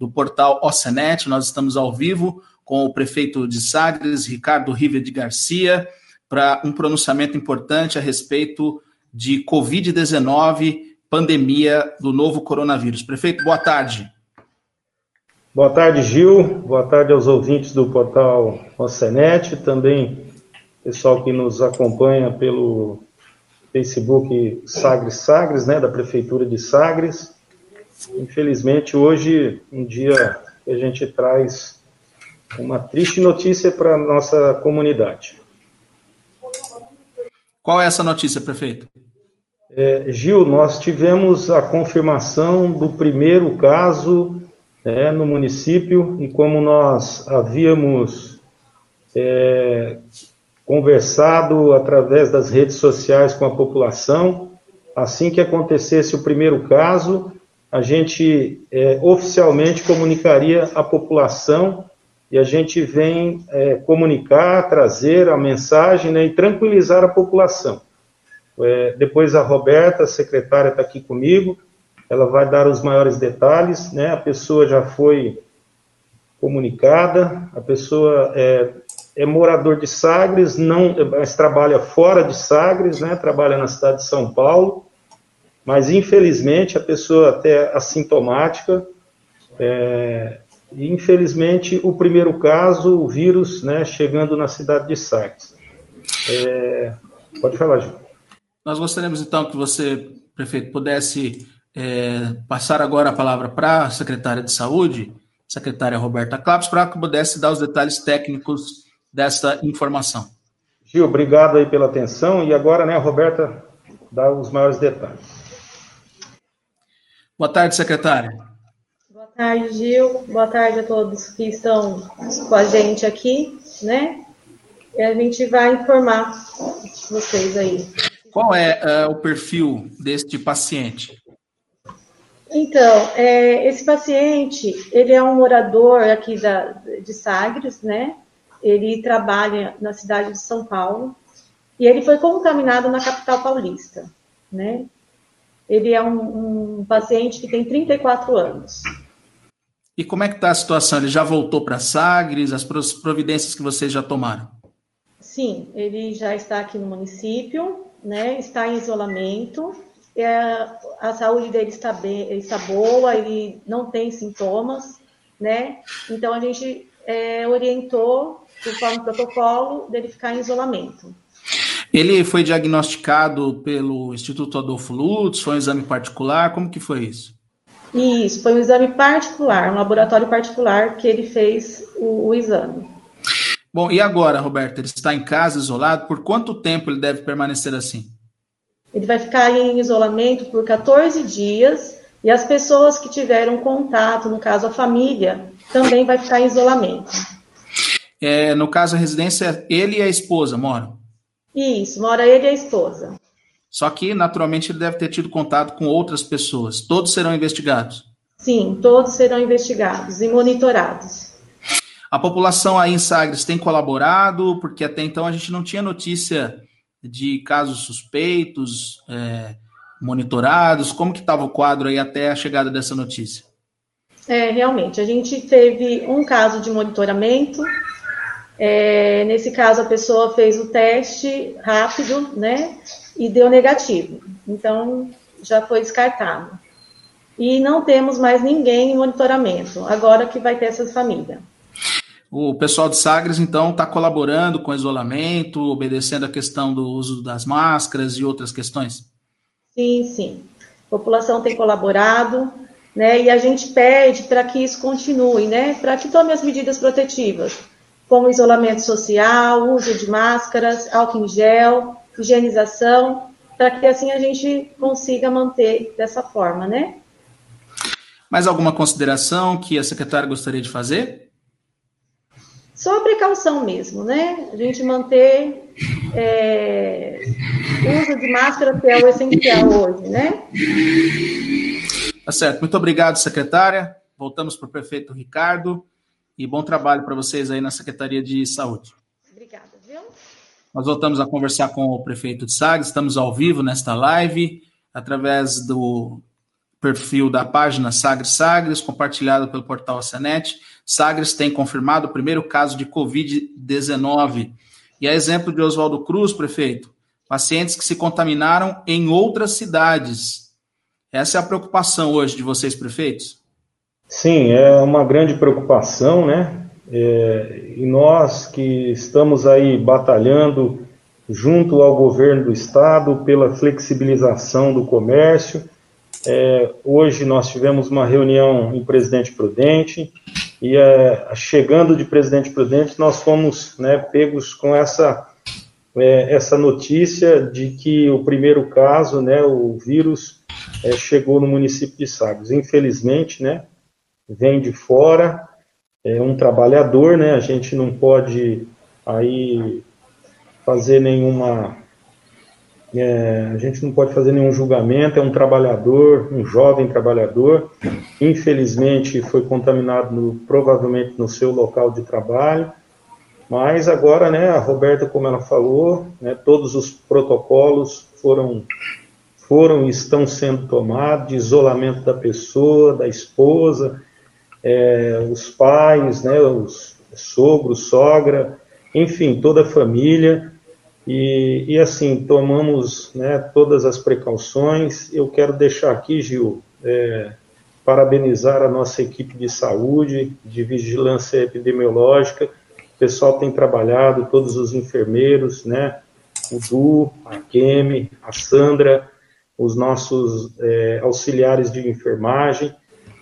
do portal Ocenet. Nós estamos ao vivo com o prefeito de Sagres, Ricardo River de Garcia, para um pronunciamento importante a respeito de Covid-19, pandemia do novo coronavírus. Prefeito, boa tarde. Boa tarde, Gil. Boa tarde aos ouvintes do portal Ocenet, também pessoal que nos acompanha pelo Facebook Sagres Sagres, né, da Prefeitura de Sagres. Infelizmente, hoje, um dia que a gente traz uma triste notícia para a nossa comunidade. Qual é essa notícia, prefeito? É, Gil, nós tivemos a confirmação do primeiro caso né, no município e como nós havíamos é, conversado através das redes sociais com a população, assim que acontecesse o primeiro caso, a gente é, oficialmente comunicaria à população e a gente vem é, comunicar, trazer a mensagem né, e tranquilizar a população. É, depois a Roberta, a secretária, está aqui comigo, ela vai dar os maiores detalhes, né? A pessoa já foi comunicada, a pessoa é, é morador de Sagres, não, mas trabalha fora de Sagres, né? Trabalha na cidade de São Paulo, mas infelizmente a pessoa até assintomática, é, infelizmente o primeiro caso, o vírus, né, chegando na cidade de Sagres. É, pode falar, Gil. Nós gostaríamos então que você, prefeito, pudesse é, passar agora a palavra para a secretária de Saúde, secretária Roberta Clapes, para que pudesse dar os detalhes técnicos dessa informação. Gil, obrigado aí pela atenção e agora, né, a Roberta dá os maiores detalhes. Boa tarde, secretária. Boa tarde, Gil. Boa tarde a todos que estão com a gente aqui, né? E a gente vai informar vocês aí. Qual é uh, o perfil deste paciente? Então, é, esse paciente, ele é um morador aqui da, de Sagres, né? Ele trabalha na cidade de São Paulo e ele foi contaminado na capital paulista, né? Ele é um, um paciente que tem 34 anos. E como é que está a situação? Ele já voltou para Sagres? As providências que vocês já tomaram? Sim, ele já está aqui no município, né? Está em isolamento. É, a saúde dele está bem, está boa, ele não tem sintomas, né? Então a gente é, orientou, conforme o protocolo, dele ficar em isolamento. Ele foi diagnosticado pelo Instituto Adolfo Lutz, foi um exame particular, como que foi isso? Isso, foi um exame particular, um laboratório particular que ele fez o, o exame. Bom, e agora, Roberto, ele está em casa, isolado, por quanto tempo ele deve permanecer assim? Ele vai ficar em isolamento por 14 dias e as pessoas que tiveram contato, no caso a família, também vai ficar em isolamento. É, no caso, a residência, ele e a esposa moram? Isso, mora ele e a esposa. Só que, naturalmente, ele deve ter tido contato com outras pessoas. Todos serão investigados? Sim, todos serão investigados e monitorados. A população aí em Sagres tem colaborado, porque até então a gente não tinha notícia de casos suspeitos, é, monitorados. Como que estava o quadro aí até a chegada dessa notícia? É, realmente, a gente teve um caso de monitoramento. É, nesse caso, a pessoa fez o teste rápido, né? E deu negativo. Então, já foi descartado. E não temos mais ninguém em monitoramento, agora que vai ter essa família. O pessoal de Sagres, então, está colaborando com o isolamento, obedecendo a questão do uso das máscaras e outras questões? Sim, sim. A população tem colaborado, né? E a gente pede para que isso continue, né? Para que tome as medidas protetivas, como isolamento social, uso de máscaras, álcool em gel, higienização, para que assim a gente consiga manter dessa forma, né? Mais alguma consideração que a secretária gostaria de fazer? Só a precaução mesmo, né? A gente manter é, uso de máscara, que é o essencial hoje, né? Tá certo. Muito obrigado, secretária. Voltamos para o prefeito Ricardo e bom trabalho para vocês aí na Secretaria de Saúde. Obrigada, viu? Nós voltamos a conversar com o prefeito de Sagres, estamos ao vivo nesta live, através do perfil da página Sagres Sagres, compartilhado pelo portal Acanet. Sagres tem confirmado o primeiro caso de Covid-19. E a exemplo de Oswaldo Cruz, prefeito, pacientes que se contaminaram em outras cidades. Essa é a preocupação hoje de vocês, prefeitos? Sim, é uma grande preocupação, né? É, e nós que estamos aí batalhando junto ao governo do estado pela flexibilização do comércio. É, hoje nós tivemos uma reunião em Presidente Prudente e é, chegando de Presidente Prudente nós fomos né, pegos com essa é, essa notícia de que o primeiro caso, né, o vírus é, chegou no município de Sagres. Infelizmente, né, vem de fora, é um trabalhador, né, a gente não pode aí fazer nenhuma. É, a gente não pode fazer nenhum julgamento, é um trabalhador, um jovem trabalhador, infelizmente foi contaminado no, provavelmente no seu local de trabalho, mas agora, né, a Roberta, como ela falou, né, todos os protocolos foram, foram e estão sendo tomados, de isolamento da pessoa, da esposa, é, os pais, né, os sogros, sogra, enfim, toda a família, e, e assim, tomamos né, todas as precauções. Eu quero deixar aqui, Gil, é, parabenizar a nossa equipe de saúde, de vigilância epidemiológica. O pessoal tem trabalhado, todos os enfermeiros, né? O Du, a Kemi, a Sandra, os nossos é, auxiliares de enfermagem,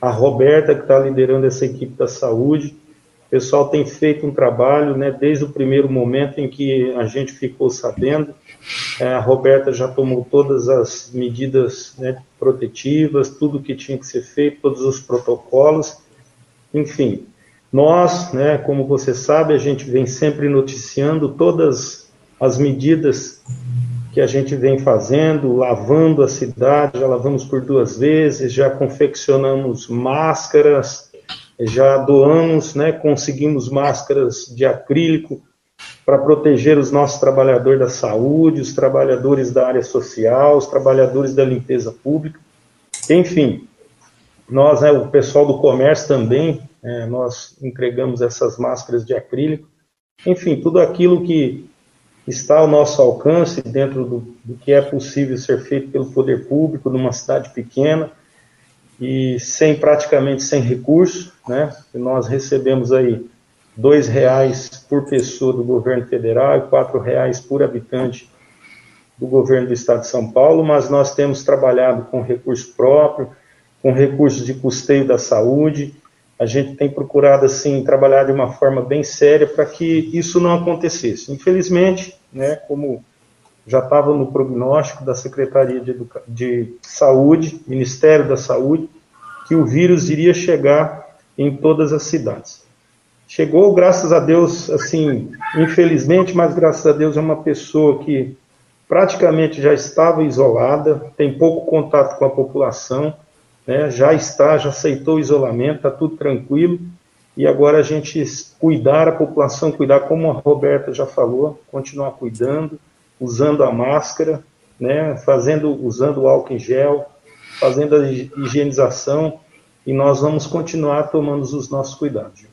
a Roberta, que está liderando essa equipe da saúde. O pessoal tem feito um trabalho, né, desde o primeiro momento em que a gente ficou sabendo. É, a Roberta já tomou todas as medidas né, protetivas, tudo que tinha que ser feito, todos os protocolos. Enfim, nós, né, como você sabe, a gente vem sempre noticiando todas as medidas que a gente vem fazendo, lavando a cidade, já lavamos por duas vezes, já confeccionamos máscaras, já doamos, né, conseguimos máscaras de acrílico para proteger os nossos trabalhadores da saúde, os trabalhadores da área social, os trabalhadores da limpeza pública, enfim, nós, né, o pessoal do comércio também, é, nós entregamos essas máscaras de acrílico, enfim, tudo aquilo que está ao nosso alcance dentro do, do que é possível ser feito pelo poder público numa cidade pequena, e sem praticamente sem recurso, né? Nós recebemos aí dois reais por pessoa do governo federal e quatro reais por habitante do governo do estado de São Paulo, mas nós temos trabalhado com recurso próprio, com recursos de custeio da saúde. A gente tem procurado assim trabalhar de uma forma bem séria para que isso não acontecesse. Infelizmente, né, como já estava no prognóstico da Secretaria de, Educa de Saúde, Ministério da Saúde, que o vírus iria chegar em todas as cidades. Chegou, graças a Deus, assim, infelizmente, mas graças a Deus é uma pessoa que praticamente já estava isolada, tem pouco contato com a população, né, já está, já aceitou o isolamento, está tudo tranquilo, e agora a gente cuidar, a população cuidar, como a Roberta já falou, continuar cuidando, usando a máscara, né, fazendo, usando o álcool em gel, fazendo a higienização, e nós vamos continuar tomando os nossos cuidados.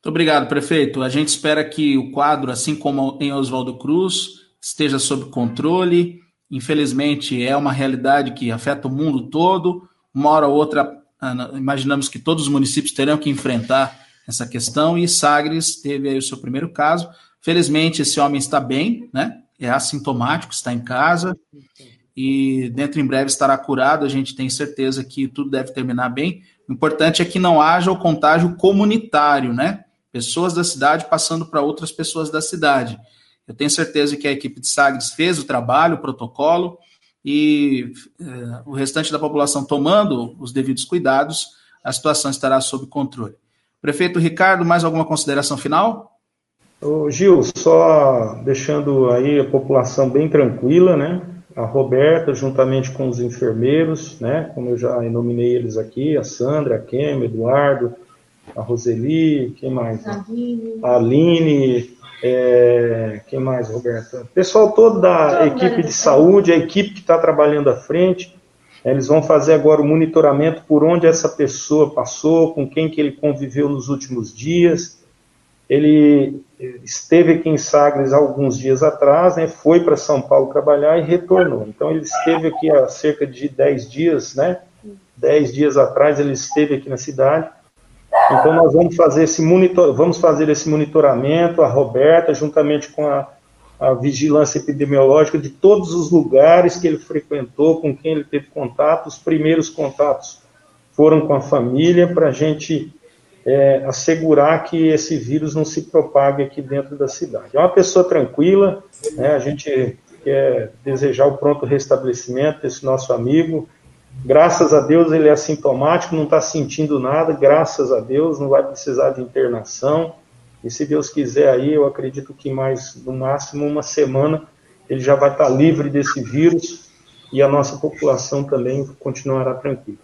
Muito obrigado, prefeito. A gente espera que o quadro, assim como em Oswaldo Cruz, esteja sob controle. Infelizmente, é uma realidade que afeta o mundo todo. Uma hora ou outra, ah, imaginamos que todos os municípios terão que enfrentar essa questão e Sagres teve aí o seu primeiro caso. Felizmente, esse homem está bem, né? É assintomático, está em casa e dentro em breve estará curado. A gente tem certeza que tudo deve terminar bem. O importante é que não haja o contágio comunitário, né? Pessoas da cidade passando para outras pessoas da cidade. Eu tenho certeza que a equipe de Sagres fez o trabalho, o protocolo, e eh, o restante da população tomando os devidos cuidados, a situação estará sob controle. Prefeito Ricardo, mais alguma consideração final? Ô, Gil, só deixando aí a população bem tranquila, né? a Roberta, juntamente com os enfermeiros, né, como eu já nominei eles aqui, a Sandra, a Kem, Eduardo, a Roseli, quem mais? A Aline. A Aline é, quem mais, Roberta? Pessoal todo da equipe de saúde, a equipe que está trabalhando à frente, Eles vão fazer agora o monitoramento por onde essa pessoa passou, com quem que ele conviveu nos últimos dias. Ele esteve aqui em Sagres alguns dias atrás, né, foi para São Paulo trabalhar e retornou. Então ele esteve aqui há cerca de 10 dias, né? 10 dias atrás ele esteve aqui na cidade. Então nós vamos fazer esse monitor, vamos fazer esse monitoramento, a Roberta juntamente com a a vigilância epidemiológica de todos os lugares que ele frequentou, com quem ele teve contato. Os primeiros contatos foram com a família, para a gente é, assegurar que esse vírus não se propague aqui dentro da cidade. É uma pessoa tranquila, né, a gente quer desejar o pronto restabelecimento desse nosso amigo. Graças a Deus ele é assintomático, não está sentindo nada, graças a Deus, não vai precisar de internação. E se Deus quiser aí, eu acredito que mais, no máximo, uma semana, ele já vai estar livre desse vírus e a nossa população também continuará tranquila.